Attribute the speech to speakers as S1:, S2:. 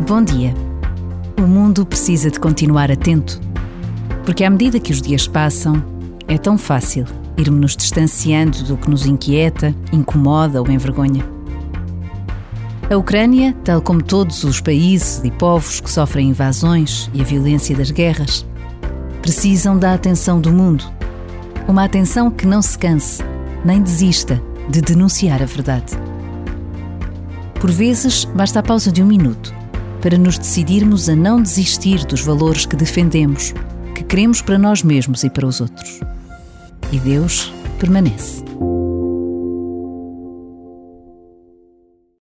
S1: Bom dia. O mundo precisa de continuar atento, porque à medida que os dias passam, é tão fácil irmos nos distanciando do que nos inquieta, incomoda ou envergonha. A Ucrânia, tal como todos os países e povos que sofrem invasões e a violência das guerras, precisam da atenção do mundo. Uma atenção que não se canse, nem desista de denunciar a verdade. Por vezes, basta a pausa de um minuto para nos decidirmos a não desistir dos valores que defendemos, que queremos para nós mesmos e para os outros. E Deus permanece.